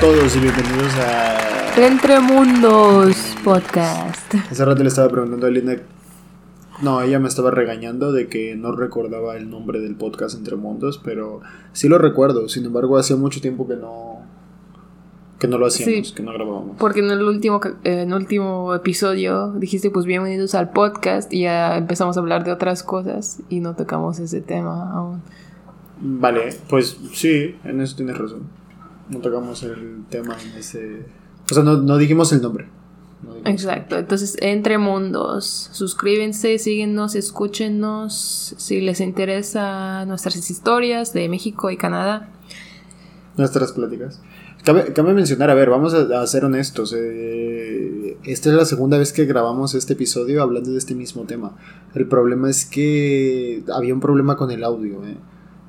Todos y bienvenidos a. Entre Mundos Podcast. Hace rato le estaba preguntando a Linda. No, ella me estaba regañando de que no recordaba el nombre del podcast Entre Mundos, pero sí lo recuerdo. Sin embargo, hace mucho tiempo que no. que no lo hacíamos, Sí. que no grabábamos. Porque en el último eh, en el último episodio dijiste pues bienvenidos al podcast y ya empezamos a hablar de otras cosas y no tocamos ese tema aún. Vale, pues sí, en eso tienes razón. No tocamos el tema en ese. O sea, no, no dijimos el nombre. Exacto, entonces Entre Mundos, suscríbense, síguenos, escúchenos si les interesa nuestras historias de México y Canadá. nuestras pláticas. Cabe, cabe mencionar, a ver, vamos a, a ser honestos. eh, esta es la segunda vez que grabamos este episodio hablando de este mismo tema. El problema es que había un problema con el audio. eh.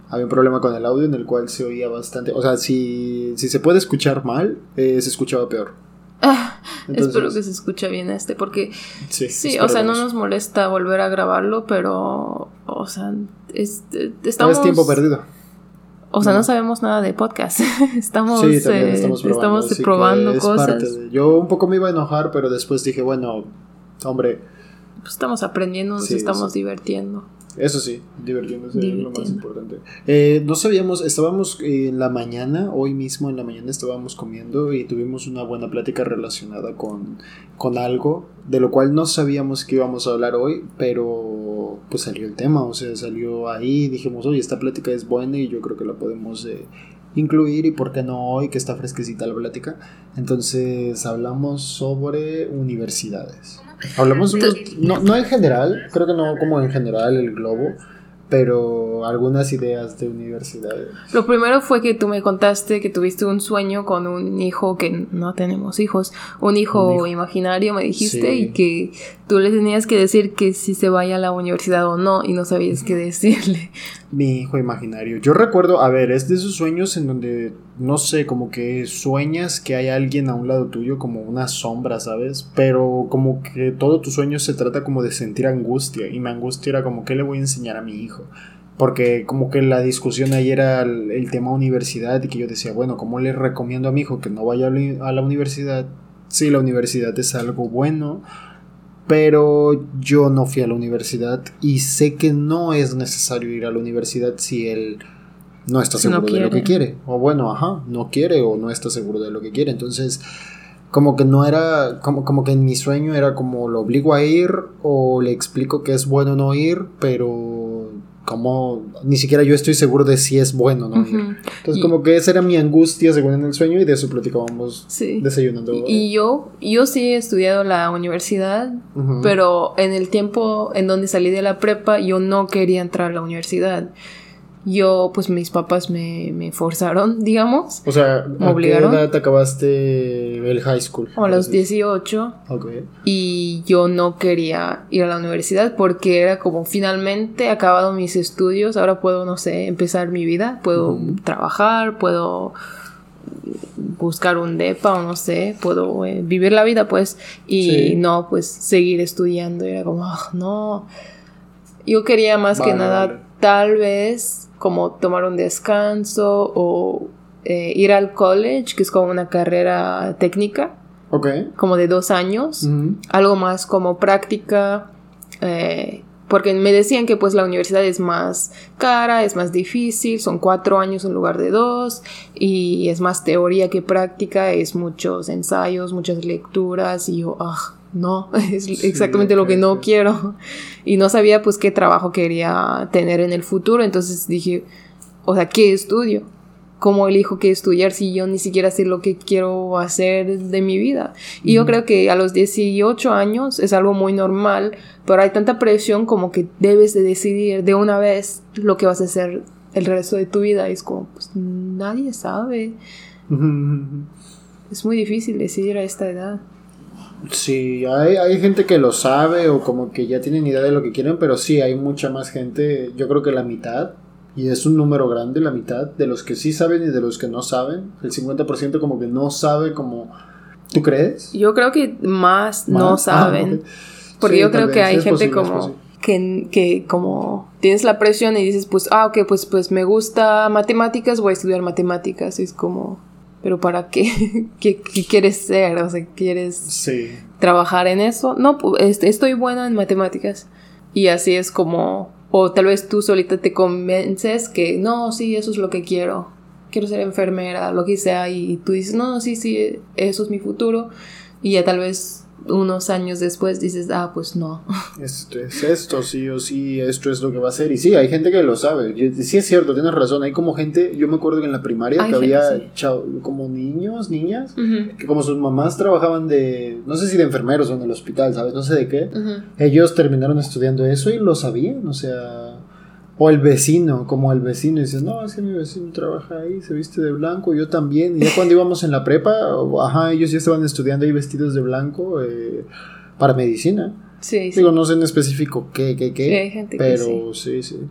Había un problema con el audio en el cual se oía bastante. O sea, si, si se puede escuchar mal, eh, se escuchaba peor. Ah, Entonces- espero que se escuche bien este porque Sí, sí, o sea, no nos molesta volver a grabarlo, pero o sea, es- No estamos es tiempo perdido. O sea, No. no sabemos nada de podcast. estamos, Sí, también eh, estamos probando. estamos es cosas. de- Yo un poco me iba a enojar, pero después dije, bueno, hombre, Pues estamos aprendiendo, nos Sí, estamos sí. Eso sí, divirtiéndose es lo más importante. Eh, no sabíamos, estábamos en la mañana, hoy mismo en la mañana estábamos comiendo y tuvimos una buena plática relacionada con, con algo, de lo cual no sabíamos que íbamos a hablar hoy, pero pues salió el tema, o sea, salió ahí, dijimos, oye, esta plática es buena y yo creo que la podemos eh, incluir y por qué no hoy, que está fresquecita la plática. Entonces hablamos sobre universidades. Hablamos unos- no, no en general, creo que no como en general el globo, pero algunas ideas de universidades. Lo primero fue que tú me contaste que tuviste un sueño con un hijo que no tenemos hijos, un hijo, Un hijo. imaginario, me dijiste, Sí. y que tú le tenías que decir que si se vaya a la universidad o no, y no sabías qué decirle. Mi hijo imaginario. Yo recuerdo, a ver, es de esos sueños en donde, no sé, como que sueñas que hay alguien a un lado tuyo, como una sombra, ¿sabes? Pero como que todo tu sueño se trata como de sentir angustia. Y mi angustia era como, ¿qué le voy a enseñar a mi hijo? Porque como que la discusión ahí era el, el tema universidad y que yo decía, bueno, ¿cómo le recomiendo a mi hijo que no vaya a la- a la universidad? Sí, la universidad es algo bueno, pero yo no fui a la universidad y sé que no es necesario ir a la universidad si él no está no seguro de lo que quiere. quiere. O bueno, ajá, no quiere o no está seguro de lo que quiere. Entonces, como que no era, como, como que en mi sueño era como lo obligo a ir o le explico que es bueno no ir, pero como ni siquiera yo estoy seguro de si es bueno no. Entonces, Y- como que esa era mi angustia según en el sueño y de eso platicábamos Sí. desayunando. Y, y yo, yo sí he estudiado la universidad, pero en el tiempo en donde salí de la prepa yo no quería entrar a la universidad. Yo, pues mis papás me, me forzaron, digamos, O sea, ¿Me ¿a obligaron? qué edad acabaste el high school? a los 18, Ok. y yo no quería ir a la universidad porque era como finalmente he acabado mis estudios, ahora puedo, no sé, empezar mi vida, puedo trabajar, puedo buscar un depa o no sé, puedo eh, vivir la vida pues y Sí. no pues seguir estudiando, era como, "Ah, no, yo quería más que nada vale. tal vez como tomar un descanso o eh, ir al college, que es como una carrera técnica, Ok. como de dos años. Algo más como práctica, eh, porque me decían que pues la universidad es más cara, es más difícil, son cuatro años en lugar de dos, y es más teoría que práctica, es muchos ensayos, muchas lecturas, y yo, ah, no, es Sí, exactamente lo que no quiero, y no sabía pues qué trabajo quería tener en el futuro, entonces dije, o sea, ¿qué estudio? ¿Cómo elijo qué estudiar si yo ni siquiera sé lo que quiero hacer de mi vida? Y yo creo que a los 18 años es algo muy normal, pero hay tanta presión como que debes de decidir de una vez lo que vas a hacer el resto de tu vida. Y es como, pues nadie sabe. Es muy difícil decidir a esta edad. Sí, hay, hay gente que lo sabe o como que ya tienen idea de lo que quieren, pero sí, hay mucha más gente, yo creo que la mitad, Y es un número grande, la mitad, de los que sí saben y de los que no saben. El 50% como que no sabe como... ¿Tú crees? Yo creo que más, no. Ah, saben. Porque Sí, yo creo que hay es gente posible, como que, que como tienes la presión y dices, pues, ah, ok, pues, pues me gusta matemáticas, voy a estudiar matemáticas. Es como, pero ¿para qué? ¿Qué, qué quieres ser? O sea, ¿quieres Sí. trabajar en eso? No, este, estoy buena en matemáticas. Y así es como, o tal vez tú solita te convences que no, sí, eso es lo que quiero. Quiero ser enfermera, lo que sea. Y tú dices, no, sí, sí, eso es mi futuro. Y ya tal vez unos años después dices, ah, pues no. Esto es esto, sí o sí, esto es lo que va a ser. Y sí, hay gente que lo sabe. Yo- sí es cierto, tienes razón. Hay como gente, yo me acuerdo que en la primaria Hay que gente, había sí. chao- como niños, niñas, que como sus mamás trabajaban de, no sé si de enfermeros o en el hospital, ¿sabes? No sé de qué. Ellos terminaron estudiando eso y lo sabían, o sea... O el vecino, como el vecino, y dices, no, es que mi vecino trabaja ahí, se viste de blanco, yo también. Y ya cuando íbamos en la prepa, ajá, ellos ya estaban estudiando ahí vestidos de blanco eh, para medicina. Sí, sí. Digo, no sé en específico qué, qué, qué. Sí, hay gente que pero sí, sí.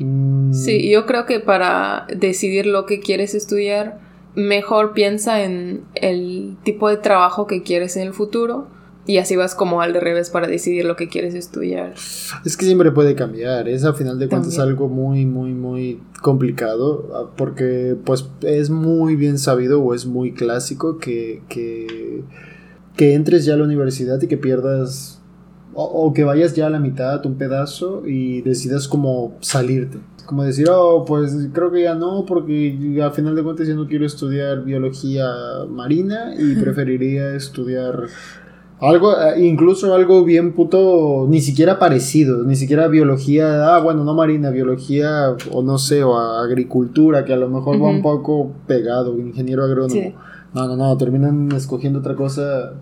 Mm, Sí, yo creo que para decidir lo que quieres estudiar, mejor piensa en el tipo de trabajo que quieres en el futuro y así vas como al revés para decidir lo que quieres estudiar. Es que siempre puede cambiar, es a final de cuentas También. algo muy, muy, muy complicado, ah, porque pues es muy bien sabido o es muy clásico que, que, que entres ya a la universidad y que pierdas, o, o que vayas ya a la mitad, un pedazo, y decidas como salirte. Como decir, oh, pues creo que ya no, porque a final de cuentas ya no quiero estudiar biología marina y preferiría estudiar algo, eh, incluso algo bien puto, ni siquiera parecido, ni siquiera biología, ah, bueno, no marina, biología, o no sé, o a- agricultura, que a lo mejor va un poco pegado, ingeniero agrónomo. Sí. No, no, no, terminan escogiendo otra cosa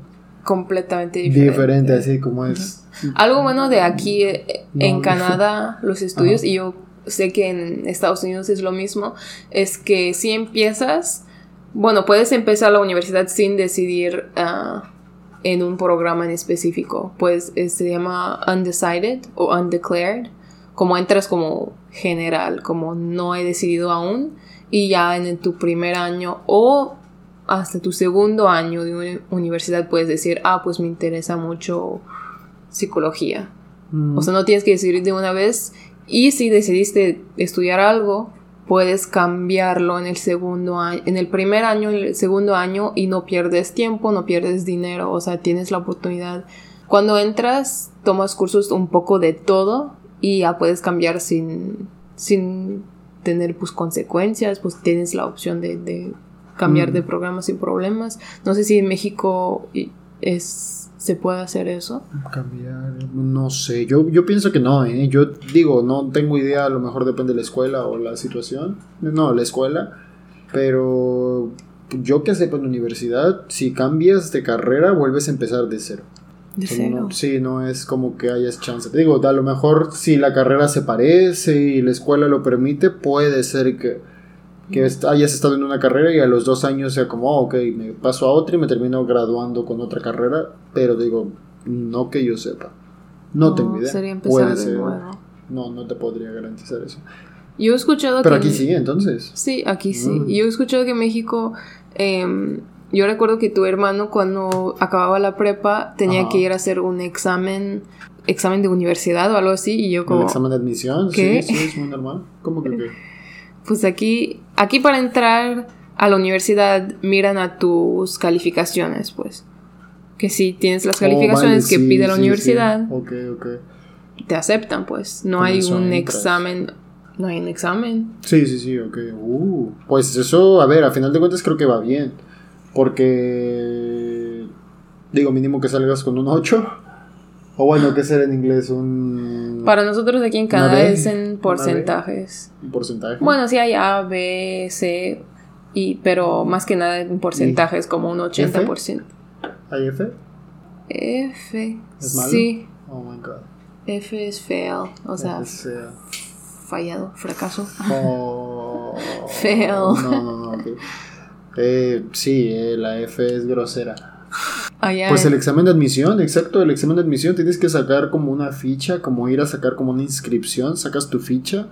Completamente diferente, diferente. así como es. Algo bueno de aquí eh, en No. Canadá, los estudios, y yo sé que en Estados Unidos es lo mismo, es que si empiezas, bueno, puedes empezar la universidad sin decidir ah, en un programa en específico, pues eh, se llama undecided o undeclared, como entras como general, como no he decidido aún, y ya en tu primer año o hasta tu segundo año de uni- universidad puedes decir, ah, pues me interesa mucho psicología. Mm, O sea, no tienes que decidir de una vez. Y si decidiste estudiar algo, puedes cambiarlo en el segundo año, en el primer año, en el segundo año y no pierdes tiempo, no pierdes dinero. O sea, tienes la oportunidad. Cuando entras, tomas cursos un poco de todo y ya puedes cambiar sin, sin tener pues consecuencias, pues tienes la opción de, de cambiar Mm. de programa sin problemas. No sé si en México es, se puede hacer eso. Cambiar, no sé, yo, yo pienso que no, ¿eh? yo digo, no tengo idea, a lo mejor depende de la escuela o la situación, no, la escuela, pero yo que sepa en la universidad, si cambias de carrera, vuelves a empezar de cero. De cero. no- sí, no es como que hayas chance. Te digo, a lo mejor si la carrera se parece y la escuela lo permite, puede ser que, que est- hayas estado en una carrera y a los dos años sea como, "Oh, ok, me paso a otra y me termino graduando con otra carrera, pero digo, no que yo sepa. No, tengo idea. Sería puede ser. No, no te podría garantizar eso. Yo he escuchado Pero que... aquí sí, entonces. Sí, aquí sí. Mm. Y Yo he escuchado que en México... em, yo recuerdo que tu hermano cuando acababa la prepa tenía Ajá. que ir a hacer un examen, examen de universidad o algo así y yo como, examen de admisión, ¿Qué? sí, sí, es muy normal. ¿Cómo que qué? Pues aquí, aquí para entrar a la universidad miran a tus calificaciones, pues. Que si tienes las Oh, vale, calificaciones que sí, pide la sí, universidad, sí. Ok, ok. te aceptan, pues. No Con hay un entras. examen, no hay un examen. Sí, sí, sí, ok. Uh, pues eso, a ver, a final de cuentas creo que va bien. Porque, digo, mínimo que salgas con un 8. O bueno, ¿qué será en inglés? Un, Para nosotros aquí en Canadá B, es en porcentajes. un porcentaje. Bueno, sí hay A, B, C, y, pero más que nada en porcentajes, como un 80%. ¿Hay F? F. ¿Es malo? Sí, Oh my god. F es fail, o sea, F fallado, fracaso. Oh, Fail. No, no, no. ok. Eh, sí, eh, la F es grosera. Allá Pues el examen de admisión, exacto, el examen de admisión tienes que sacar como una ficha, como ir a sacar como una inscripción, sacas tu ficha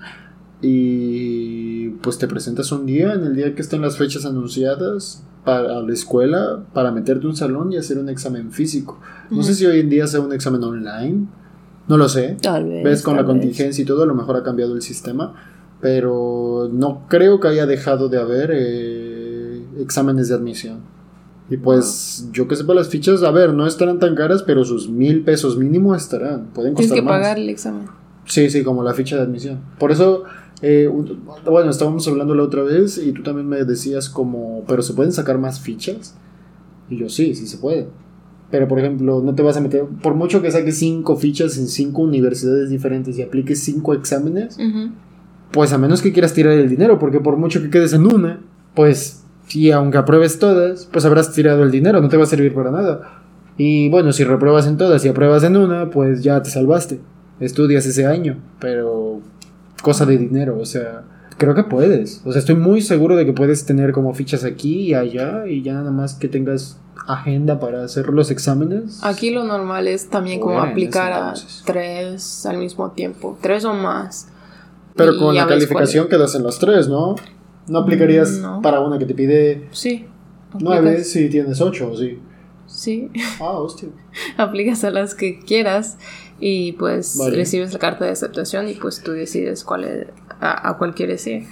y pues te presentas un día, en el día que estén las fechas anunciadas para la escuela, para meterte un salón y hacer un examen físico. No sé si hoy en día sea un examen online, no lo sé. Tal vez. Ves con la vez. contingencia y todo, a lo mejor ha cambiado el sistema, pero no creo que haya dejado de haber eh, exámenes de admisión. Y pues, yo que sepa, las fichas, a ver, no estarán tan caras, pero sus mil pesos mínimo estarán. Pueden Tienes costar que más. pagar el examen. Sí, sí, como la ficha de admisión. Por eso, eh, bueno, estábamos hablando la otra vez y tú también me decías como, pero ¿se pueden sacar más fichas? Y yo, sí, sí se puede. Pero, por ejemplo, no te vas a meter, por mucho que saques cinco fichas en cinco universidades diferentes y apliques cinco exámenes, Ujú. pues a menos que quieras tirar el dinero, porque por mucho que quedes en una, pues, y aunque apruebes todas, pues habrás tirado el dinero, no te va a servir para nada. Y bueno, si repruebas en todas y apruebas en una, pues ya te salvaste. Estudias ese año, pero cosa de dinero, o sea, creo que puedes. O sea, estoy muy seguro de que puedes tener como fichas aquí y allá y ya nada más que tengas agenda para hacer los exámenes. Aquí lo normal es también como aplicar a tres al mismo tiempo, tres o más. Pero Y con la calificación quedas en los tres, ¿no? No aplicarías no. para una que te pide Sí. nueve si tienes ocho, sí. Sí, Ah, hostia. aplicas a las que quieras y pues Vale. recibes la carta de aceptación y pues tú decides cuál es- a, a cuál quieres ir.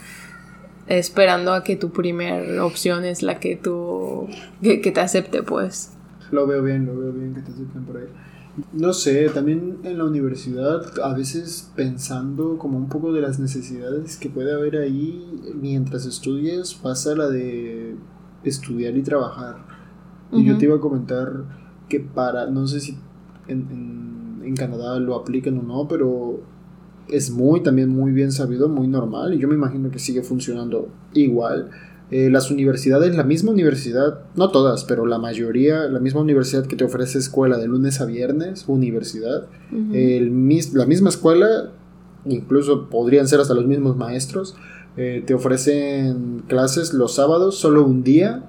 Esperando a que tu primera opción es la que tú que, que te acepte pues. Lo veo bien, lo veo bien que te acepten por ahí. No sé, también en la universidad, a veces pensando como un poco de las necesidades que puede haber ahí mientras estudias, pasa la de estudiar y trabajar. Y yo te iba a comentar que para, no sé si en, en, en Canadá lo aplican o no, pero es muy, también muy bien sabido, muy normal, y yo me imagino que sigue funcionando igual. Eh, las universidades, la misma universidad, no todas, pero la mayoría, la misma universidad que te ofrece escuela de lunes a viernes, universidad, el mis- la misma escuela, incluso podrían ser hasta los mismos maestros, eh, te ofrecen clases los sábados, solo un día,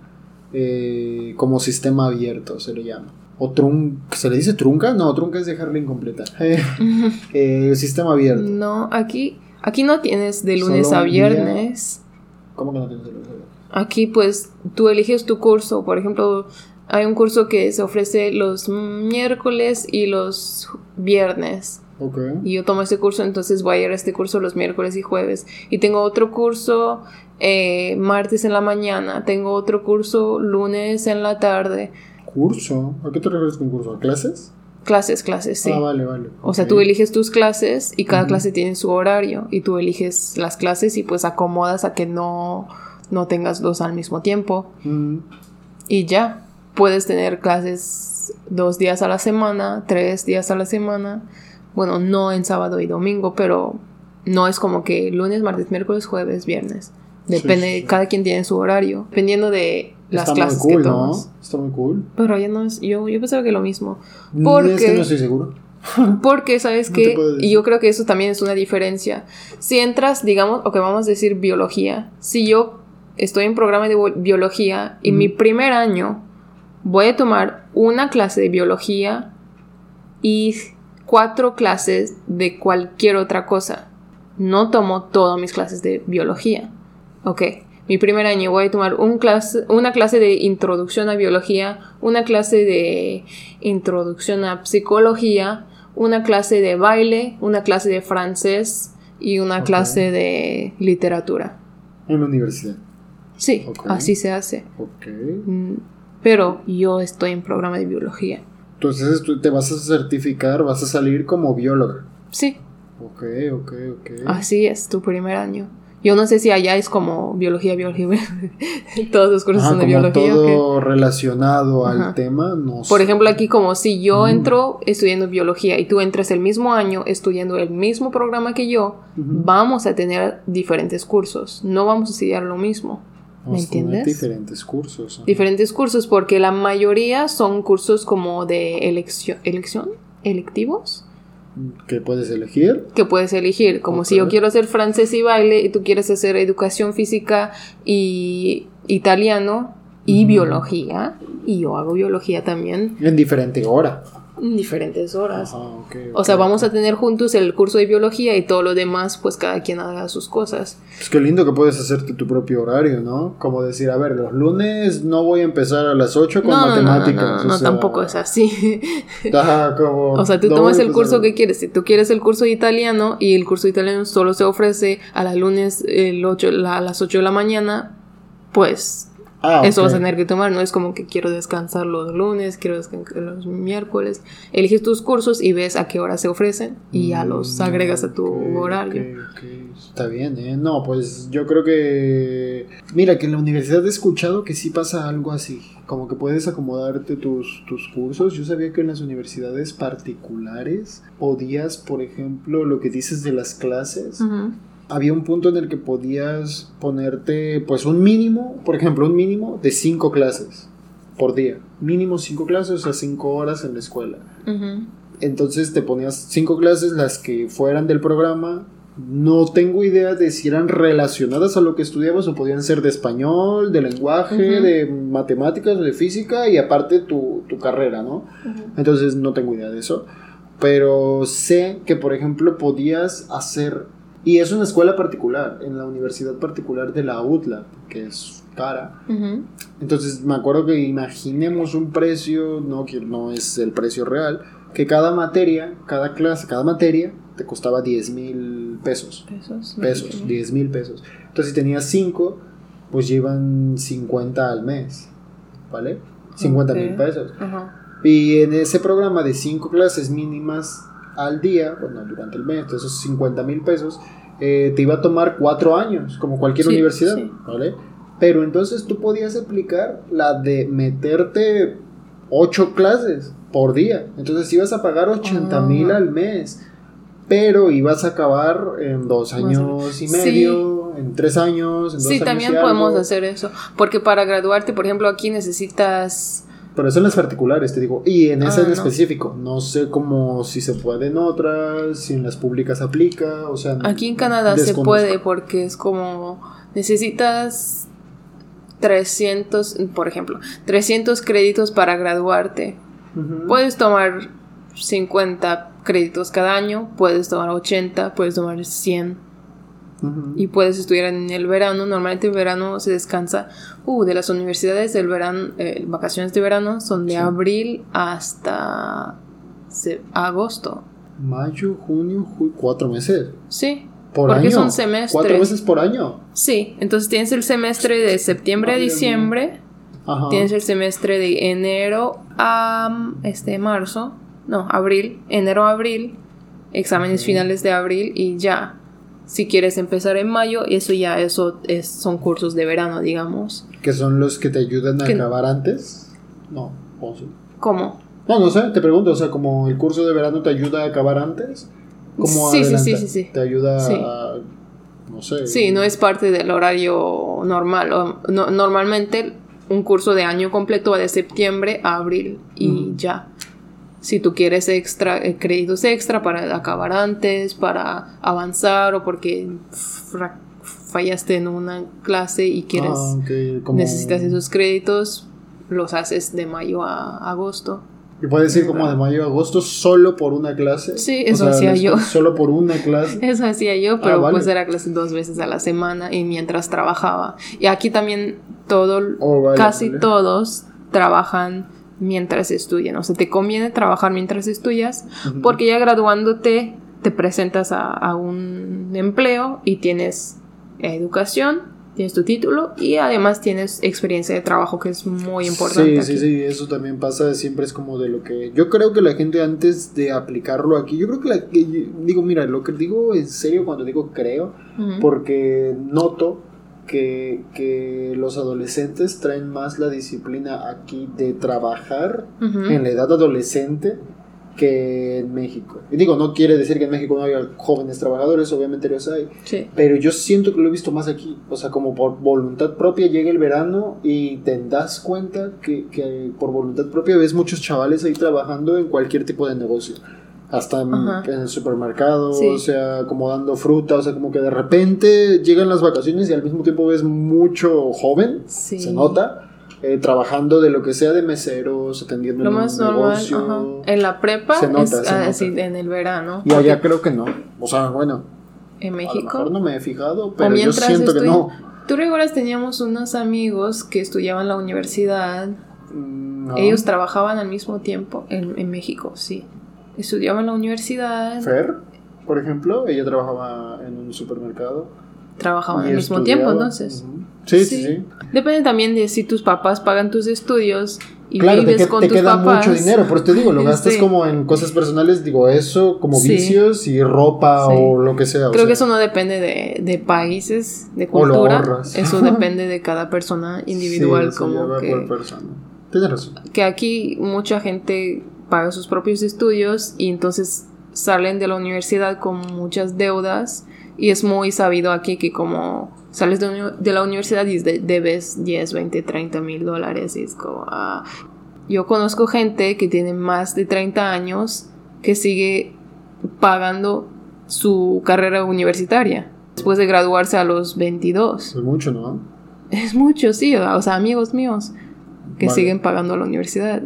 eh, como sistema abierto se le llama. O trun ¿Se le dice trunca? No, trunca es dejarla incompleta. Eh, sistema abierto. No, aquí aquí no tienes de lunes Solo a día. ¿Cómo que no tienes? Aquí pues tú eliges tu curso, por ejemplo, hay un curso que se ofrece los miércoles y los viernes. Ok. Y yo tomo ese curso, entonces voy a ir a este curso los miércoles y jueves. Y tengo otro curso eh, martes en la mañana, tengo otro curso lunes en la tarde. ¿Curso? ¿A qué te refieres con curso? ¿A clases? Clases, clases, sí. Ah, vale, vale. O sea, tú eliges tus clases y cada clase tiene su horario y tú eliges las clases y pues acomodas a que no, no tengas dos al mismo tiempo. Y ya, puedes tener clases dos días a la semana, tres días a la semana. Bueno, no en sábado y domingo, pero no es como que lunes, martes, miércoles, jueves, viernes. Depende, sí. cada quien tiene su horario, dependiendo de las Está clases muy cool, que ¿no? Está muy cool. Pero ya no es, yo, yo pensaba que lo mismo. Mm, Porque- Es que no estoy seguro. Porque, ¿sabes No qué? Y yo creo que eso también es una diferencia. Si entras, digamos, o que vamos a decir biología, si yo estoy en programa de biología y mi primer año voy a tomar una clase de biología y cuatro clases de cualquier otra cosa. No tomo todas mis clases de biología. Ok. Mi primer año voy a tomar un clase, una clase de introducción a biología, una clase de introducción a psicología, una clase de baile, una clase de francés y una clase de literatura. En la universidad. Sí, así se hace. Ok. Mm, Pero yo estoy en programa de biología. Entonces tú te vas a certificar, vas a salir como bióloga. Sí, Ok, ok, ok. así es tu primer año. Yo no sé si allá es como biología, biología. Todos los cursos Ajá, son de como biología. ¿o qué? todo relacionado al tema, no Por sé. ejemplo, aquí como si yo Mm. entro estudiando biología y tú entras el mismo año estudiando el mismo programa que yo, vamos a tener diferentes cursos. No vamos a estudiar lo mismo. ¿Me Vamos a tener entiendes? Diferentes cursos. Diferentes cursos porque la mayoría son cursos como de elección, elección, electivos. Que puedes elegir. que puedes elegir, como si yo quiero hacer francés y baile y tú quieres hacer educación física y italiano y biología, y yo hago biología también. En diferente hora. Diferentes horas. Ajá, ok, O sea, vamos a tener juntos el curso de biología y todo lo demás, pues cada quien haga sus cosas. Pues qué lindo que puedes hacerte tu propio horario, ¿no? Como decir, a ver, los lunes no voy a empezar a las 8 con No, no, no, no, matemáticas. no, o no, sea, tampoco es así. Como, O sea, tú tomas el curso que quieres. Si tú quieres el curso de italiano y el curso de italiano solo se ofrece a las lunes el 8, la- a las 8 de la mañana, pues Ah, eso vas a tener que tomar. No es como que quiero descansar los lunes, quiero descansar los miércoles. Eliges tus cursos y ves a qué hora se ofrecen y ya los Mm, agregas a tu horario. Está bien, ¿eh? No, pues yo creo que... Mira, que en la universidad he escuchado que sí pasa algo así. Como que puedes acomodarte tus, tus cursos. Yo sabía que en las universidades particulares podías, por ejemplo, lo que dices de las clases. Había un punto en el que podías ponerte, pues, un mínimo, por ejemplo, un mínimo de cinco clases por día. Mínimo cinco clases, o sea, cinco horas en la escuela. Entonces te ponías cinco clases, las que fueran del programa. No tengo idea de si eran relacionadas a lo que estudiabas o podían ser de español, de lenguaje, de matemáticas, de física y aparte tu, tu carrera, ¿no? Entonces no tengo idea de eso. Pero sé que, por ejemplo, podías hacer... Y es una escuela particular, en la universidad particular de la UTLA, que es cara. Ujú. Entonces me acuerdo que imaginemos un precio, no, que no es el precio real, que cada materia, cada clase, cada materia te costaba 10 mil pesos. Pesos. Pesos, 10 mil pesos. Entonces si tenías 5, pues llevan 50 al mes, ¿vale? 50 mil Ok. pesos. Ajá. Y en ese programa de 5 clases mínimas al día, bueno, durante el mes, de esos 50 mil pesos, eh, te iba a tomar 4 años, como cualquier Sí, universidad, sí. ¿vale? Pero entonces tú podías aplicar la de meterte 8 clases por día. Entonces ibas a pagar 80 mil Ah. al mes, pero ibas a acabar en 2 Más o años y Sí. medio, en 3 años, en 2 Sí, años. también podemos hacer eso. Porque para graduarte, por ejemplo, aquí necesitas. Pero eso en las particulares, te digo. Y en esa Ah, en no. específico. No sé cómo si se puede en otras, si en las públicas aplica, o sea... Aquí en Canadá se puede porque es como. Necesitas 300, por ejemplo, 300 créditos para graduarte. Puedes tomar 50 créditos cada año, puedes tomar 80, puedes tomar 100 Y puedes estudiar en el verano. Normalmente en verano se descansa. Uh, de las universidades del verano, eh, vacaciones de verano son de Sí. abril hasta agosto. Mayo, junio, julio, cuatro meses. Sí, Por Porque año. son semestres. Cuatro meses por año. sí. Entonces tienes el semestre de septiembre a Madre diciembre, Ajá. tienes el semestre de enero a este marzo, no, abril, enero a abril, exámenes finales de abril y ya. Si quieres empezar en mayo, eso ya eso es, son cursos de verano, digamos. Que son los que te ayudan a Que- acabar antes. No, o sí. ¿Cómo? No, no sé, te pregunto, o sea, como el curso de verano te ayuda a acabar antes. ¿Cómo Sí, sí, adelanta? sí, sí, sí. Te ayuda Sí. a. No sé. Sí, no es parte del horario normal. o- no- normalmente un curso de año completo va de septiembre a abril y ya. Si tú quieres extra, eh, créditos extra para acabar antes, para avanzar o porque fra- fallaste en una clase y quieres Ah, como- necesitas esos créditos, los haces de mayo a agosto. Y puedes ir como de mayo a agosto solo por una clase. Sí, O eso sea, hacía yo. Solo por una clase. Eso hacía yo, pero Ah, vale. pues era clase dos veces a la semana y mientras trabajaba. Y aquí también todo, Oh, vale, casi vale. todos trabajan mientras estudian. O sea, te conviene trabajar mientras estudias porque ya graduándote te presentas a, a un empleo y tienes educación, tienes tu título y además tienes experiencia de trabajo que es muy importante. Sí, sí, aquí. sí, eso también pasa, siempre es como de lo que... Yo creo que la gente antes de aplicarlo aquí, yo creo que la... que- digo, mira, lo que digo en serio cuando digo creo, porque noto que, que los adolescentes traen más la disciplina aquí de trabajar en la edad adolescente que en México. Y digo, no quiere decir que en México no haya jóvenes trabajadores, obviamente los hay, Sí. pero yo siento que lo he visto más aquí. O sea, como por voluntad propia llega el verano y te das cuenta que, que por voluntad propia ves muchos chavales ahí trabajando en cualquier tipo de negocio. Hasta en, en el supermercado, Sí. o sea, como dando fruta, o sea, como que de repente llegan las vacaciones y al mismo tiempo ves mucho joven, Sí. se nota, eh, trabajando de lo que sea de meseros, atendiendo Lo en más un normal. negocio. ajá. En la prepa Se nota, es se nota. sí, en el verano. Y allá creo que no. O sea, bueno, En a lo México. mejor no me he fijado, pero yo siento que estoy- no. ¿Tú recuerdas? Teníamos unos amigos que estudiaban la universidad. Mm, no. Ellos trabajaban al mismo tiempo en, en México, sí. Estudiaban en la universidad, Fer, por ejemplo, ella trabajaba en un supermercado. trabajaban al mismo estudiaba. tiempo, entonces. Ujú. Sí, sí, Sí. sí. Depende también de si tus papás pagan tus estudios y claro, te, vives que- con te tus queda papás. mucho dinero, por eso te digo, lo gastas Sí. como en cosas personales, digo, eso, como vicios y ropa o lo que sea. o Creo que sea. eso no depende de, de países, de O lo cultura. Eso depende de cada persona individual. Como que, persona. Tienes razón. que aquí mucha gente paga sus propios estudios y entonces salen de la universidad con muchas deudas. Y es muy sabido aquí que como sales de, la universidad y de- debes 10, 20, 30 mil dólares y es como... ah. Yo conozco gente que tiene más de 30 años que sigue pagando su carrera universitaria después de graduarse a los 22. Es mucho, ¿no? Es mucho, sí, o sea, amigos míos que Vale. siguen pagando la universidad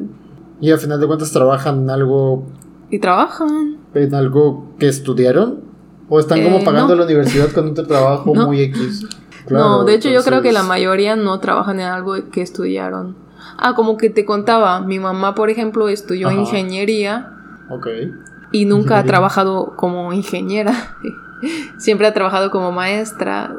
Y al final de cuentas trabajan en algo, y trabajan. en algo que estudiaron. O están como Eh, pagando no. la universidad con otro trabajo No. muy X. no, de hecho yo creo que la mayoría no trabajan en algo que estudiaron. Ah, como que te contaba, mi mamá, por ejemplo, estudió Ajá. ingeniería Ok. y nunca ha trabajado como ingeniera. Siempre ha trabajado como maestra.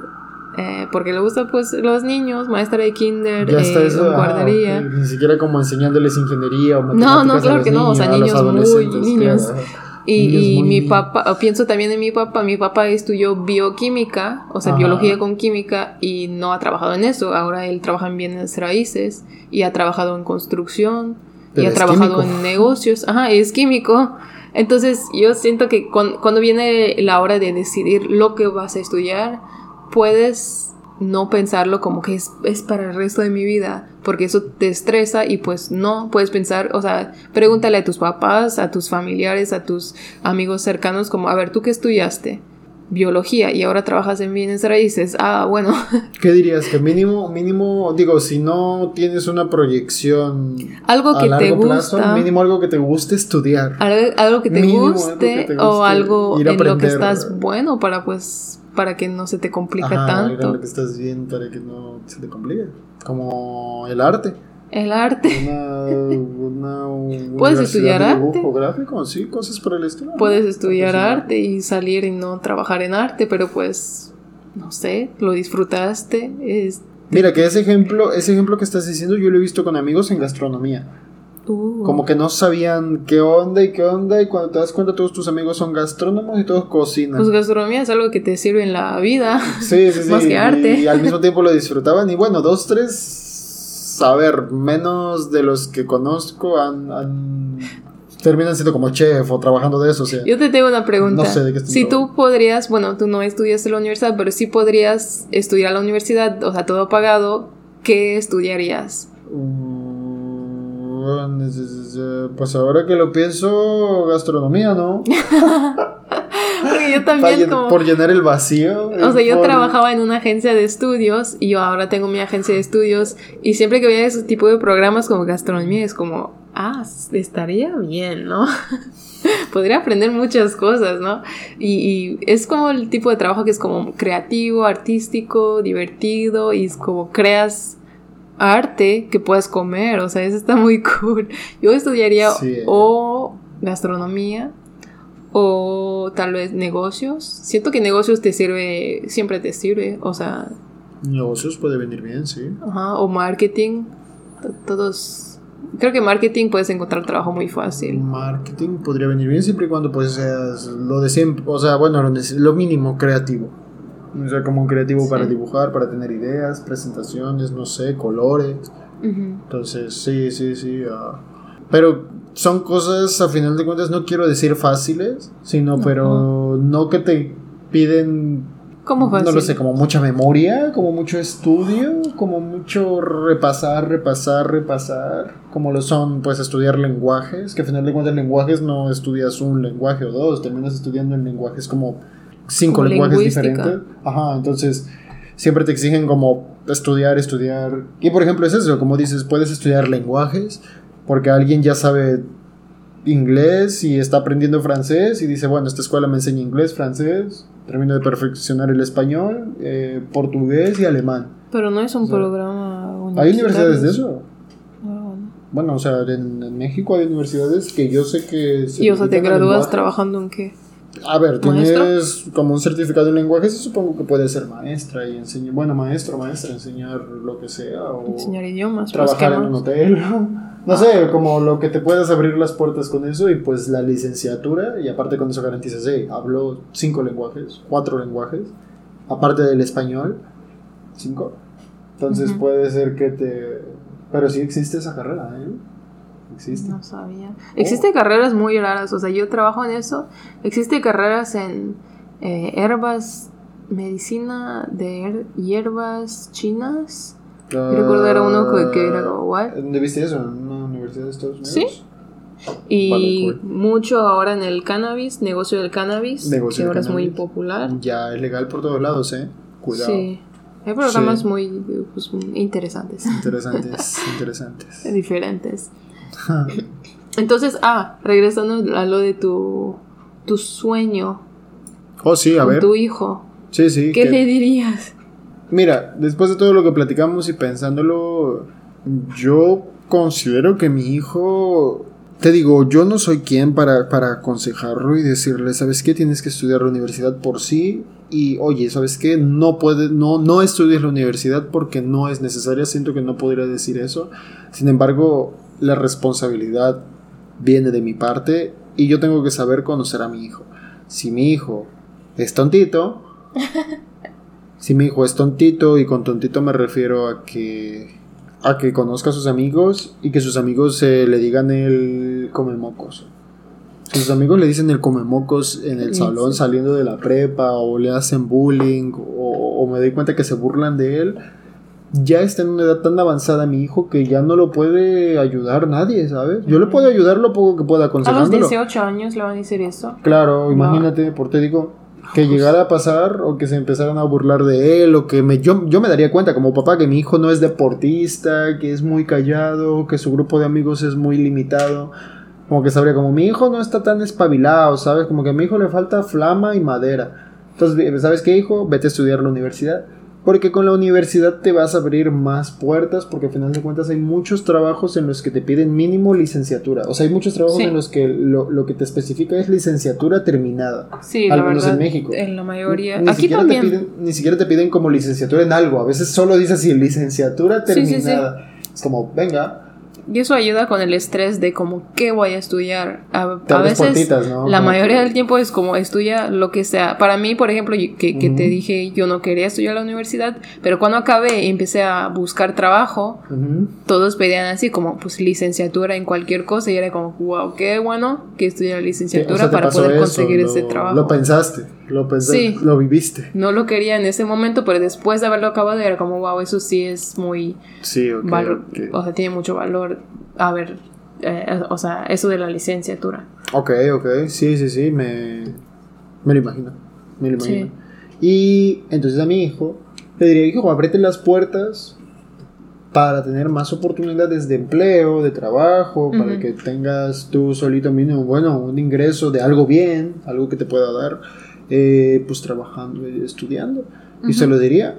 Eh, porque le gusta pues los niños, maestra de kinder, Ya está eh, eso. ah, guardería. Ni siquiera como enseñándoles ingeniería o no, a claro los que no, o sea, niños muy niños. claro. Y, Niños y muy mi papá, pienso también en mi papá, mi papá estudió bioquímica, o sea, Ajá. biología con química, y no ha trabajado en eso. Ahora él trabaja en bienes raíces, y ha trabajado en construcción, y ha trabajado químico. en negocios. Ajá, es químico. Entonces, yo siento que cuan- cuando viene la hora de decidir lo que vas a estudiar, puedes no pensarlo como que es, es para el resto de mi vida, porque eso te estresa y pues no, puedes pensar, o sea, pregúntale a tus papás, a tus familiares, a tus amigos cercanos, como, a ver, ¿tú qué estudiaste? Biología y ahora trabajas en bienes raíces. Ah, bueno, ¿Qué dirías? Que mínimo, mínimo, digo, si no tienes una proyección algo a que te largo gusta. plazo, mínimo algo que te guste estudiar. algo, algo que te Mínimo algo guste que te o algo a en lo que estás bueno para pues para que no se te complique Ajá, algo tanto lo que estás bien para que no se te complique. Como el arte. El arte Una, una Puedes estudiar de arte. dibujo gráfico, sí, cosas por el estilo. puedes estudiar arte y salir y no trabajar en arte pero pues no sé lo disfrutaste es Mira, que ese ejemplo, ese ejemplo que estás diciendo, yo lo he visto con amigos en gastronomía. uh, Como que no sabían qué onda y qué onda, y cuando te das cuenta, todos tus amigos son gastrónomos y todos cocinan. pues gastronomía es algo que te sirve en la vida Sí, sí, sí. Más que arte. Y al mismo tiempo lo disfrutaban. Y bueno, dos, tres, a ver, menos de los que conozco han, han- terminan siendo como chef o trabajando de eso. O sea, Yo te tengo una pregunta. No sé de qué están si tú podrías, bueno, tú no estudiaste en la universidad, pero sí podrías estudiar a la universidad, o sea, todo pagado, ¿qué estudiarías? Mm, es- es- es- Pues ahora que lo pienso, gastronomía, ¿no? Yo también como... Por llenar el vacío. O sea, yo por- trabajaba en una agencia de estudios y yo ahora tengo mi agencia de estudios y siempre que veía ese tipo de programas como gastronomía es como, ah, estaría bien, ¿no? Podría aprender muchas cosas, ¿no? Y, y es como el tipo de trabajo que es como creativo, artístico, divertido y es como creas arte que puedes comer, o sea, eso está muy cool. Yo estudiaría Sí. o gastronomía o tal vez negocios. Siento que negocios te sirve, siempre te sirve, o sea, Negocios puede venir bien, sí. ajá, o marketing, to- todos... Creo que marketing puedes encontrar trabajo muy fácil. Marketing podría venir bien siempre y cuando pues seas lo de siempre, o sea, bueno, lo, mínimo creativo. O sea, como un creativo Sí. para dibujar, para tener ideas, presentaciones, no sé, colores. Ujú. Entonces, sí, sí, sí. ah. Pero son cosas, a final de cuentas, no quiero decir fáciles, sino, pero no que te piden, ¿Cómo fácil? no lo sé, como mucha memoria, como mucho estudio, como mucho repasar, repasar, repasar, como lo son, pues, estudiar lenguajes, que a final de cuentas lenguajes no estudias un lenguaje o dos, terminas estudiando en lenguajes como cinco Como lenguajes diferentes. Ajá, entonces siempre te exigen como estudiar, estudiar. Y por ejemplo es eso, como dices, puedes estudiar lenguajes porque alguien ya sabe inglés y está aprendiendo francés y dice, bueno, esta escuela me enseña inglés, francés, termino de perfeccionar el español, eh, portugués y alemán. Pero no es un programa ¿Hay universidades de eso? Ah, bueno, o sea, en, México hay universidades que yo sé que... ¿Y o sea, te gradúas trabajando en qué? A ver, tienes como un certificado en lenguajes y supongo que puedes ser maestra y enseñar, bueno, maestro, maestra, enseñar lo que sea. O enseñar idiomas. Trabajar en un hotel. No sé, como lo que te puedes abrir las puertas con eso y pues la licenciatura y aparte con eso garantizas, hey, hablo cinco lenguajes, cuatro lenguajes, aparte del español, cinco. Entonces puede ser que te... Pero sí existe esa carrera, ¿eh? Existe. No sabía. Oh. Existe carreras muy raras, o sea, yo trabajo en eso. Existe carreras en eh, herbas, medicina de hierbas chinas. Uh, recuerdo era uno que, era como, ¿what? ¿Dónde viste eso? ¿En una universidad de Estados Unidos? Sí. Y mucho ahora en el cannabis, negocio del cannabis, que ahora es muy popular. Ya es legal por todos lados, ¿eh? Cuidado. Sí. Hay programas muy pues, interesantes. Interesantes, interesantes. Diferentes. Entonces, ah, regresando a lo de tu, tu sueño. Oh, sí, a ver. Tu hijo. Sí, sí. ¿Qué le dirías? Mira, después de todo lo que platicamos y pensándolo, yo considero que mi hijo te digo, yo no soy quien para, para, aconsejarlo y decirle, ¿sabes qué? Tienes que estudiar la universidad por sí. Y oye, ¿sabes qué? No puedes, no, no estudies la universidad porque no es necesaria. Siento que no podría decir eso. Sin embargo, la responsabilidad viene de mi parte y yo tengo que saber conocer a mi hijo. Si mi hijo es tontito, si mi hijo es tontito y con tontito me refiero a que a que conozca a sus amigos y que sus amigos eh, le digan el come mocos. sus amigos le dicen el come mocos en el salón saliendo de la prepa o le hacen bullying o, o me doy cuenta que se burlan de él ya está en una edad tan avanzada mi hijo que ya no lo puede ayudar nadie, ¿sabes? Yo le puedo ayudar lo poco que pueda aconsejándolo. A los 18 años le van a decir eso. Claro, imagínate, por te digo, que llegara a pasar o que se empezaran a burlar de él o que me, yo, yo me daría cuenta como papá que mi hijo no es deportista, que es muy callado, que su grupo de amigos es muy limitado. Como que sabría, como mi hijo no está tan espabilado, ¿sabes? Como que a mi hijo le falta flama y madera. Entonces, ¿sabes qué, hijo? Vete a estudiar la universidad. Porque con la universidad te vas a abrir más puertas, porque al final de cuentas hay muchos trabajos en los que te piden mínimo licenciatura. O sea, hay muchos trabajos en los que lo, que te especifica es licenciatura terminada. Sí, al menos en México. En la mayoría. Ni, Aquí también. Te piden, ni siquiera te piden como licenciatura en algo. A veces solo dices así, licenciatura terminada. es como, venga, y eso ayuda con el estrés de como qué voy a estudiar. A, veces la mayoría del tiempo es como estudia lo que sea. Para mí, por ejemplo, que, que te dije yo no quería estudiar la universidad, pero cuando acabé y empecé a buscar trabajo, todos pedían así como pues licenciatura en cualquier cosa y era como, wow, qué bueno que estudié la licenciatura para poder conseguir ese trabajo. Lo pensaste, lo pensaste, lo viviste. No lo quería en ese momento, pero después de haberlo acabado era como, wow, eso sí es muy... Sí, O sea, tiene mucho valor a ver, eh, o sea, eso de la licenciatura. Ok, ok, sí, sí, sí, me, me lo imagino, me lo imagino. Y entonces a mi hijo le diría, hijo, apriete las puertas para tener más oportunidades de empleo, de trabajo, para que tengas tú solito mínimo, bueno, un ingreso de algo bien, algo que te pueda dar, eh, pues trabajando y estudiando. Y se lo diría.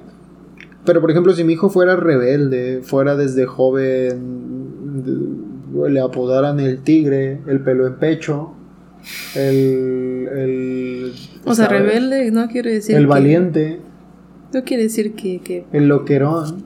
Pero por ejemplo, si mi hijo fuera rebelde, fuera desde joven le apodaran el tigre, el pelo en pecho, el... el o sea, rebelde no quiere decir... El valiente. No quiere decir que... el loquerón.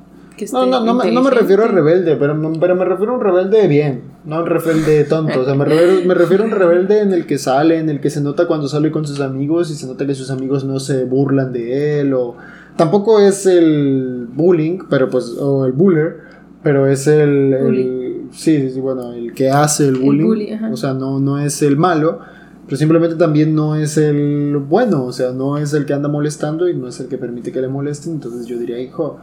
no, no, no, me, no me refiero a rebelde, pero, pero me refiero a un rebelde bien, no a un rebelde tonto. O sea, me refiero, me refiero a un rebelde en el que sale, en el que se nota cuando sale con sus amigos y se nota que sus amigos no se burlan de él o... Tampoco es el bullying, pero pues, o el buller, pero es el, sí, sí, bueno, el que hace el bullying, o sea, no, no es el malo, pero simplemente también no es el bueno, o sea, no es el que anda molestando y no es el que permite que le molesten, entonces yo diría, hijo,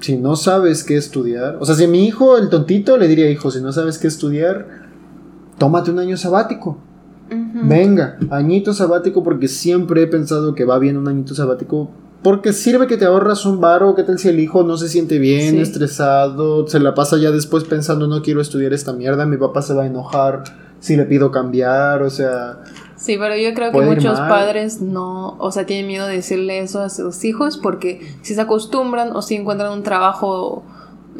si no sabes qué estudiar, o sea, si a mi hijo, el tontito, le diría, hijo, si no sabes qué estudiar, tómate un año sabático. Venga, añito sabático porque siempre he pensado que va bien un añito sabático porque sirve que te ahorras un varo, qué tal si el hijo no se siente bien, estresado, se la pasa ya después pensando no quiero estudiar esta mierda, mi papá se va a enojar si le pido cambiar, o sea... Sí, pero yo creo que muchos padres no, o sea, tienen miedo de decirle eso a sus hijos porque si se acostumbran o si encuentran un trabajo...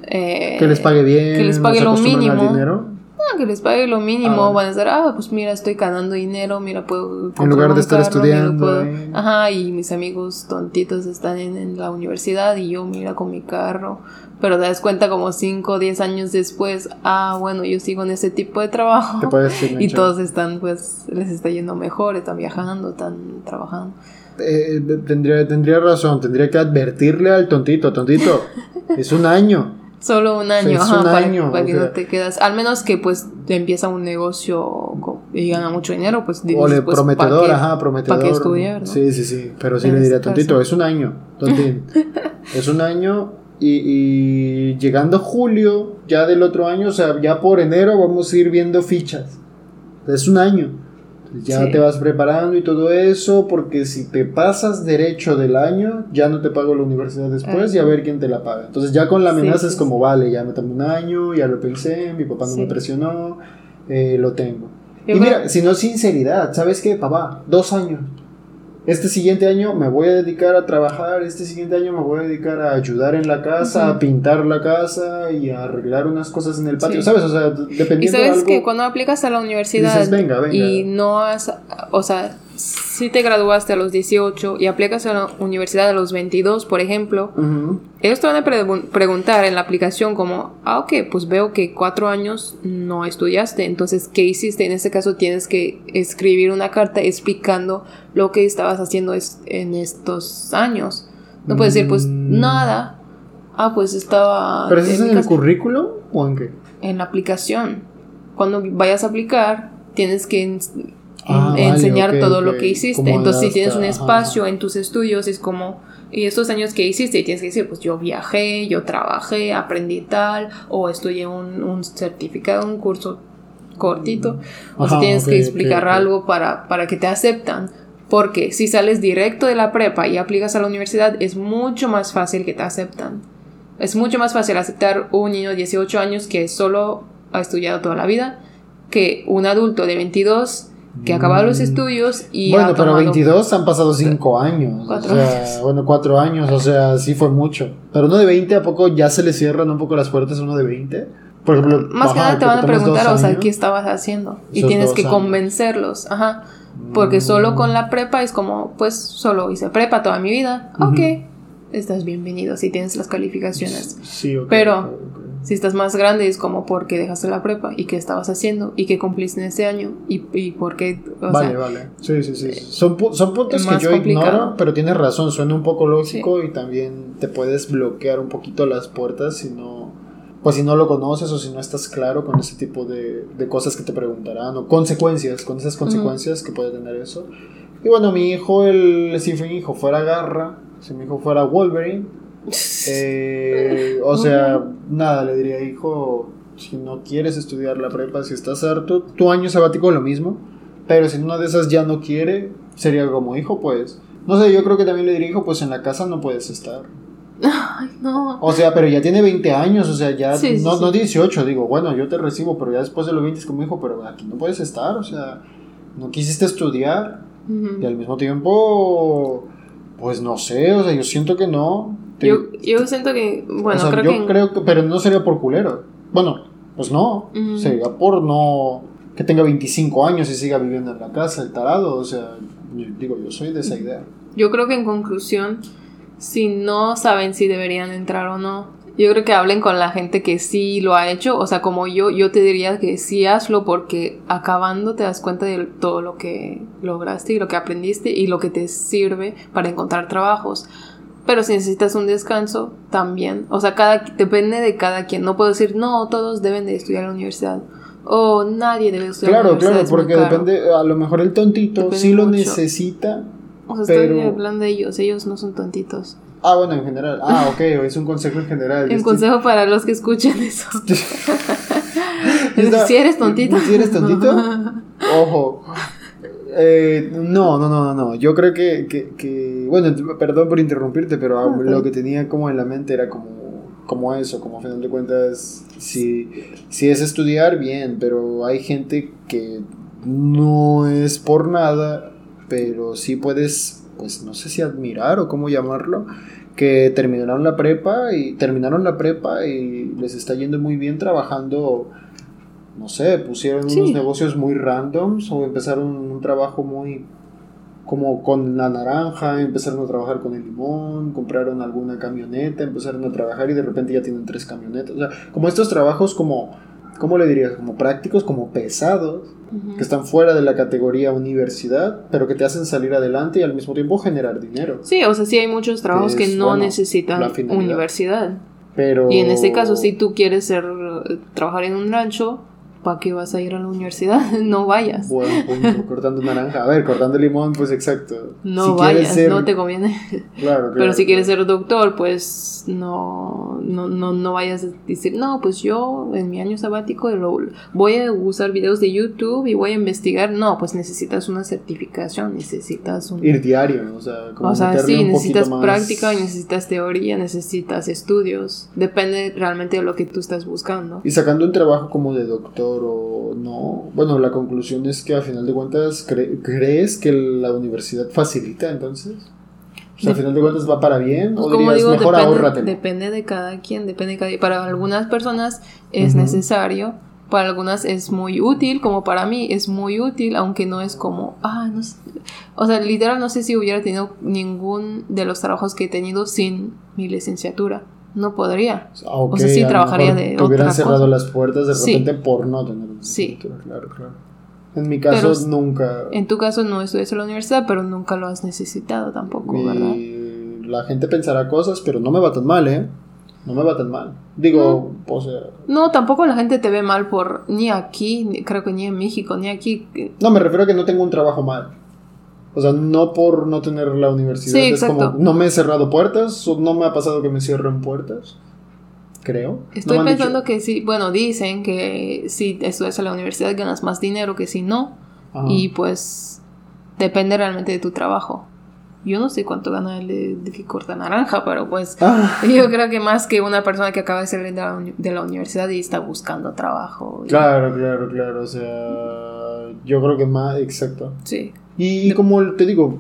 Eh, que les pague bien, que les pague lo mínimo. Dinero que les pague lo mínimo, ah. van a estar, ah, pues mira, estoy ganando dinero, mira, puedo... En lugar de estar estudiando. Ajá, y mis amigos tontitos están en, la universidad y yo, mira, con mi carro. Pero te das cuenta como 5 o 10 años después, ah, bueno, yo sigo en ese tipo de trabajo. y todos están, pues, les está yendo mejor, están viajando, están trabajando. Eh, tendría, tendría razón, tendría que advertirle al tontito, tontito, es un año. Solo un año, ajá, para, para que no te quedas. Al menos que pues te empieza un negocio y gana mucho dinero, pues O le pues, prometedor, ajá, prometedor. Para que estudiar. ¿no? Sí, sí, sí. Pero sí le diría, tontito, es un año. Tontín. es un año y, y, llegando julio, ya del otro año, o sea, ya por enero vamos a ir viendo fichas. Es un año ya te vas preparando y todo eso, porque si te pasas derecho del año, ya no te pago la universidad después y a ver quién te la paga. Entonces ya con la amenaza es como, vale, ya me tomé un año, ya lo pensé, mi papá no me presionó, eh, lo tengo. Y, mira, si no sinceridad, ¿sabes qué, papá? Dos años este siguiente año me voy a dedicar a trabajar, este siguiente año me voy a dedicar a ayudar en la casa, a pintar la casa y a arreglar unas cosas en el patio, ¿sabes? O sea, dependiendo Y sabes que cuando aplicas a la universidad y no has, o sea, si te graduaste a los 18 y aplicas a la universidad a los 22, por ejemplo, ellos te van a preguntar en la aplicación como, ah, ok, pues veo que cuatro años no estudiaste, entonces, ¿qué hiciste? En este caso tienes que escribir una carta explicando lo que estabas haciendo en estos años. No puedes decir, pues, mm. nada. Ah, pues estaba... ¿Pero es en el currículo o en qué? En la aplicación. Cuando vayas a aplicar, tienes que Ah, enseñar todo lo que hiciste. Entonces, si tienes un espacio en tus estudios, es como, y estos años que hiciste, y tienes que decir, pues yo viajé, yo trabajé, aprendí tal, o estudié un, un certificado, un curso cortito, o si tienes que explicar algo para, para que te aceptan. Porque si sales directo de la prepa y aplicas a la universidad, es mucho más fácil que te aceptan. Es mucho más fácil aceptar un niño de 18 años que solo ha estudiado toda la vida que un adulto de 22 que ha acabado los mm. estudios y... Bueno, pero 22 han pasado 5 años. o sea, bueno, 4 años, o sea, sí fue mucho. Pero uno de 20, ¿a poco ya se le cierran un poco las puertas a uno de 20? Por ejemplo, más que nada te van a preguntar, o sea, ¿qué estabas haciendo? Y tienes que convencerlos, ajá. Porque solo con la prepa es como, pues solo hice prepa toda mi vida. Ok, estás bienvenido si tienes las calificaciones. Sí, ok. Pero si estás más grande es como porque dejaste la prepa y qué estabas haciendo y qué cumpliste en este año y, y por qué... vale, vale. Sí, sí, sí. Son, son puntos que yo ignoro, pero tienes razón, suena un poco lógico y también te puedes bloquear un poquito las puertas si no... Pues si no lo conoces o si no estás claro con ese tipo de, de cosas que te preguntarán o consecuencias, con esas consecuencias que puede tener eso. Y bueno, mi hijo, el, si mi hijo fuera Garra, si mi hijo fuera Wolverine, eh, o sea, nada, le diría, hijo, si no quieres estudiar la prepa, si estás harto, tu año sabático lo mismo, pero si una de esas ya no quiere, sería como, hijo, pues, no sé, yo creo que también le diría, hijo, pues en la casa no puedes estar. Ay, no. O sea, pero ya tiene 20 años, o sea, ya no, no 18, digo, bueno, yo te recibo, pero ya después de los 20 es como hijo, pero aquí no puedes estar, o sea, no quisiste estudiar y al mismo tiempo, pues no sé, o sea, yo siento que no, yo, yo siento que, bueno, creo yo creo que, pero no sería por culero. Bueno, pues no, sería por no que tenga 25 años y siga viviendo en la casa, el tarado, o sea, digo, yo soy de esa idea. Yo creo que en conclusión, si no saben si deberían entrar o no, yo creo que hablen con la gente que sí lo ha hecho, o sea, como yo, yo te diría que sí hazlo porque acabando te das cuenta de todo lo que lograste y lo que aprendiste y lo que te sirve para encontrar trabajos. Pero si necesitas un descanso, también. O sea, cada, depende de cada quien. No puedo decir, no, todos deben de estudiar en la universidad. O nadie debe estudiar claro, en la universidad. Claro, claro, porque depende, a lo mejor el tontito sí lo necesita. O sea, pero... estoy hablando de ellos, ellos no son tontitos. Ah, bueno, en general. Ah, ok, es un consejo en general. Un consejo para los que escuchen eso. si eres tontito. Si eres tontito, ojo. Eh, no, no, no, no, no. Yo creo que, que, que bueno, perdón por interrumpirte, pero ah, lo que tenía como en la mente era como, como eso, como a final de cuentas, si, si es estudiar, bien, pero hay gente que no es por nada, pero sí puedes, pues no sé si admirar o cómo llamarlo, que terminaron la prepa y terminaron la prepa y les está yendo muy bien trabajando no sé, pusieron Sí. unos negocios muy randoms o empezaron un trabajo muy como con la naranja, empezaron a trabajar con el limón, compraron alguna camioneta, empezaron a trabajar y de repente ya tienen tres camionetas. O sea, como estos trabajos como, ¿cómo le dirías? Como prácticos, como pesados, que están fuera de la categoría universidad, pero que te hacen salir adelante y al mismo tiempo generar dinero. Sí, o sea, sí hay muchos trabajos que Es, no bueno, necesitan universidad. Pero... Y en este caso, si tú quieres ser, eh, trabajar en un rancho, ¿para qué vas a ir a la universidad? no vayas. Buen punto, cortando naranja. A ver, cortando limón, pues exacto. No Si quieres vayas, ser- no te conviene. Claro, Pero claro, si quieres claro. ser doctor, pues no, no, no, no vayas a decir, no, pues yo en mi año sabático lo- voy a usar videos de YouTube y voy a investigar. No, pues necesitas una certificación, necesitas un... Ir diario, o sea, como O sea, sí, un necesitas más- práctica, necesitas teoría, necesitas estudios. Depende realmente de lo que tú estás buscando. Y sacando un trabajo como de doctor o no, bueno, la conclusión es que a final de cuentas, cre- ¿crees que la universidad facilita entonces? O sea, final de cuentas va para bien Pues o como dirías digo, mejor depende, ahórratelo? depende de cada quien, depende de cada Para algunas personas es necesario, para algunas es muy útil, como para mí es muy útil, aunque no es como, ah, no sé. O sea, literal no sé si hubiera tenido ningún de los trabajos que he tenido sin mi licenciatura. No podría. Ah, ok, o sea, sí trabajaría de te hubieran otra cerrado cosa. las puertas de Sí. repente por no tener una Sí. Claro, claro. En mi caso Pero- nunca. En tu caso no estudias en la universidad, pero nunca lo has necesitado tampoco, Y ¿verdad? la gente pensará cosas, pero no me va tan mal, ¿eh? No me va tan mal. Digo, o sea, No, tampoco la gente te ve mal por ni aquí, ni- creo que ni en México, ni aquí. No, me refiero a que no tengo un trabajo mal. O sea, no por no tener la universidad. Sí, es como, no me he cerrado puertas o no me ha pasado que me cierren puertas. Creo. Estoy No pensando dicho. que sí, bueno, dicen que si estudias en la universidad ganas más dinero que si no. Ajá. Y pues depende realmente de tu trabajo. Yo no sé cuánto gana el de, de que corta naranja, pero pues Ah, yo creo que más que una persona que acaba de salir de la, uni- de la universidad y está buscando trabajo. y- claro, claro, claro. O sea, yo creo que más, exacto. Sí. Y como te digo,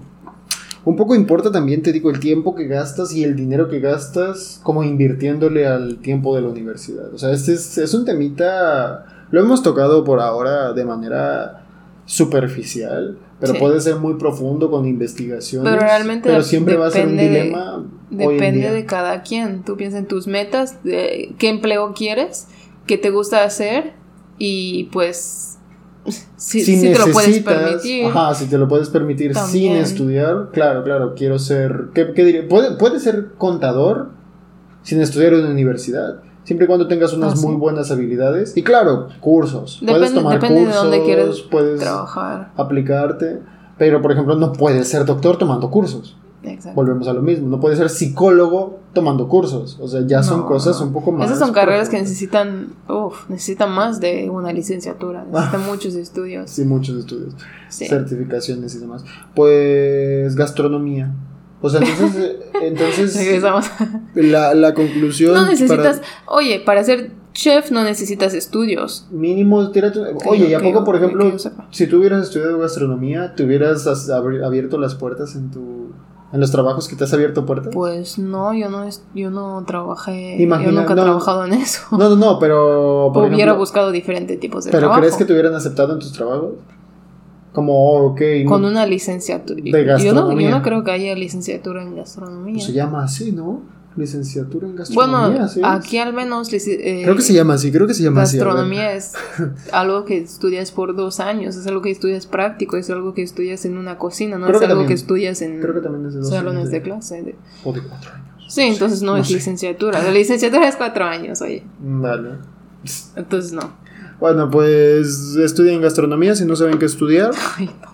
un poco importa también, te digo, el tiempo que gastas y el dinero que gastas como invirtiéndole al tiempo de la universidad. O sea, este es, es un temita, lo hemos tocado por ahora de manera superficial, pero Sí. puede ser muy profundo con investigaciones. Pero realmente pero siempre va a ser un dilema. Depende de cada quien. Tú piensas en tus metas, de qué empleo quieres, qué te gusta hacer y pues si, si, si te lo puedes necesitas- permitir. Ajá, si te lo puedes permitir sin También. estudiar, claro, claro, quiero ser, ¿qué, qué diría? Puede, puede ser contador sin estudiar en la universidad, siempre y cuando tengas unas Ah, sí. muy buenas habilidades. Y claro, cursos, puedes Depende, tomar depende de cursos, dónde quieres puedes trabajar. aplicarte, pero por ejemplo no puedes ser doctor tomando cursos. Exacto. Volvemos a lo mismo, no puedes ser psicólogo tomando cursos, o sea, ya son No, cosas un poco más. Esas son carreras que necesitan, uf, necesitan más de una licenciatura, necesitan muchos estudios. Sí, muchos estudios. Sí. certificaciones y demás. Pues gastronomía. O sea, entonces, eh, entonces Regresamos. la, la conclusión... No necesitas, para oye, para ser chef no necesitas estudios. mínimo, tírate- oye, ¿y a poco, por ejemplo, si tú hubieras estudiado gastronomía, te hubieras abierto las puertas en tu... En los trabajos que te has abierto puertas? Pues no, yo no es, yo no trabajé, Imagina- yo nunca he trabajado en eso. No, no, no, pero... Por Hubiera ejemplo, buscado diferentes tipos de ¿Pero trabajo. crees que te hubieran aceptado en tus trabajos? Como, oh, ok, no, Con una licenciatura. De Yo no, yo gastronomía. no creo que haya licenciatura en gastronomía. pues se llama así, ¿no? Licenciatura en gastronomía. bueno, aquí al menos eh, Creo que se llama así, creo que se llama así. a ver. gastronomía es algo que estudias por dos años, es algo que estudias práctico, es algo que estudias en una cocina, no Creo es que algo también- que estudias en Creo que también es de dos salones años de clase. de- O de cuatro años. Sí, entonces no, no es sé. licenciatura. La licenciatura es cuatro años, oye. Vale. Entonces no. Bueno, pues estudien gastronomía si no saben qué estudiar. Ay, no.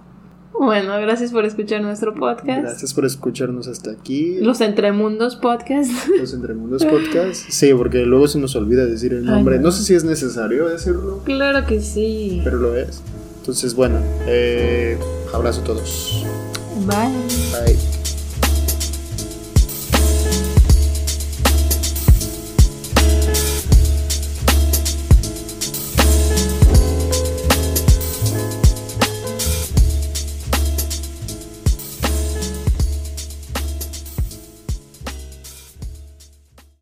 Bueno, gracias por escuchar nuestro podcast. Gracias por escucharnos hasta aquí. Los Entremundos Podcast. Los Entremundos Podcast. Sí, porque luego se nos olvida decir el Ay, nombre. no. No sé si es necesario decirlo, claro que sí. pero lo es. Entonces, bueno, eh, abrazo a todos. Bye. Bye.